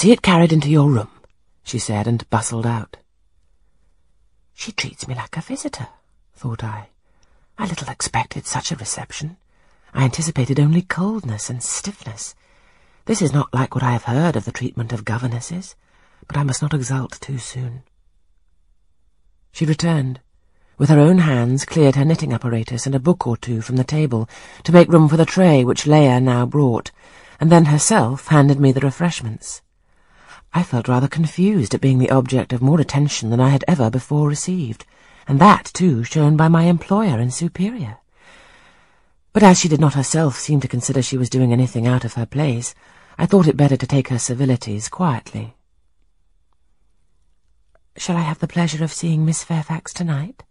see it carried into your room, she said, and bustled out. She treats me like a visitor, thought I. I little expected such a reception. I anticipated only coldness and stiffness. This is not like what I have heard of the treatment of governesses, but I must not exult too soon. She returned. With her own hands cleared her knitting apparatus and a book or two from the table to make room for the tray which Leah now brought, and then herself handed me the refreshments. I felt rather confused at being the object of more attention than I had ever before received, and that, too, shown by my employer and superior. But as she did not herself seem to consider she was doing anything out of her place, I thought it better to take her civilities quietly. Shall I have the pleasure of seeing Miss Fairfax tonight?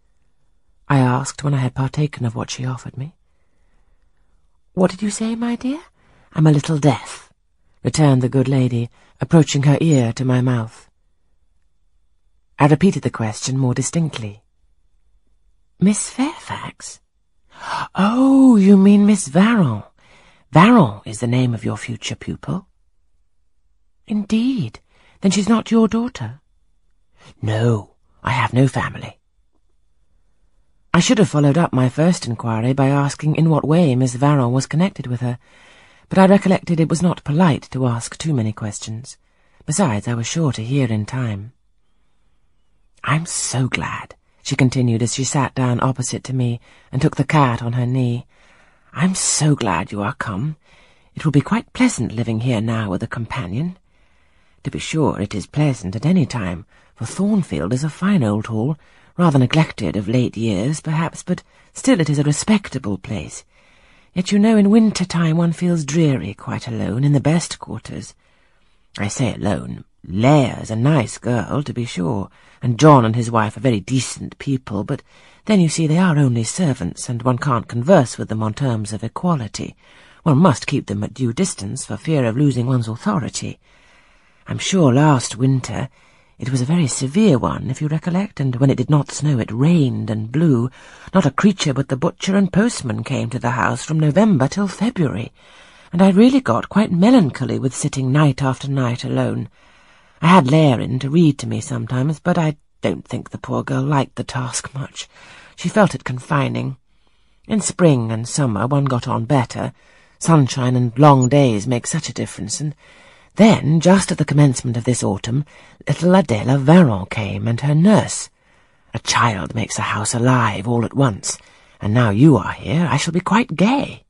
I asked when I had partaken of what she offered me. What did you say, my dear? I'm a little deaf, returned the good lady, approaching her ear to my mouth. I repeated the question more distinctly. Miss Fairfax? Oh, you mean Miss Varens. Varens is the name of your future pupil. Indeed. Then she's not your daughter? No, I have no family. I should have followed up my first inquiry by asking in what way Miss Varens was connected with her, but I recollected it was not polite to ask too many questions. Besides, I was sure to hear in time. I'm so glad, she continued as she sat down opposite to me and took the cat on her knee. I'm so glad you are come. It will be quite pleasant living here now with a companion. To be sure, it is pleasant at any time, for Thornfield is a fine old hall, rather neglected of late years, perhaps, but still it is a respectable place. Yet you know in winter time one feels dreary quite alone in the best quarters. I say alone. Leah's a nice girl, to be sure, and John and his wife are very decent people, but then you see they are only servants, and one can't converse with them on terms of equality. One must keep them at due distance for fear of losing one's authority. I'm sure last winter it was a very severe one, if you recollect, and when it did not snow it rained and blew. Not a creature but the butcher and postman came to the house from November till February, and I really got quite melancholy with sitting night after night alone. I had Leah in to read to me sometimes, but I don't think the poor girl liked the task much. She felt it confining. In spring and summer one got on better. Sunshine and long days make such a difference, and then, just at the commencement of this autumn, little Adela Varens came and her nurse. A child makes a house alive all at once, and now you are here, I shall be quite gay.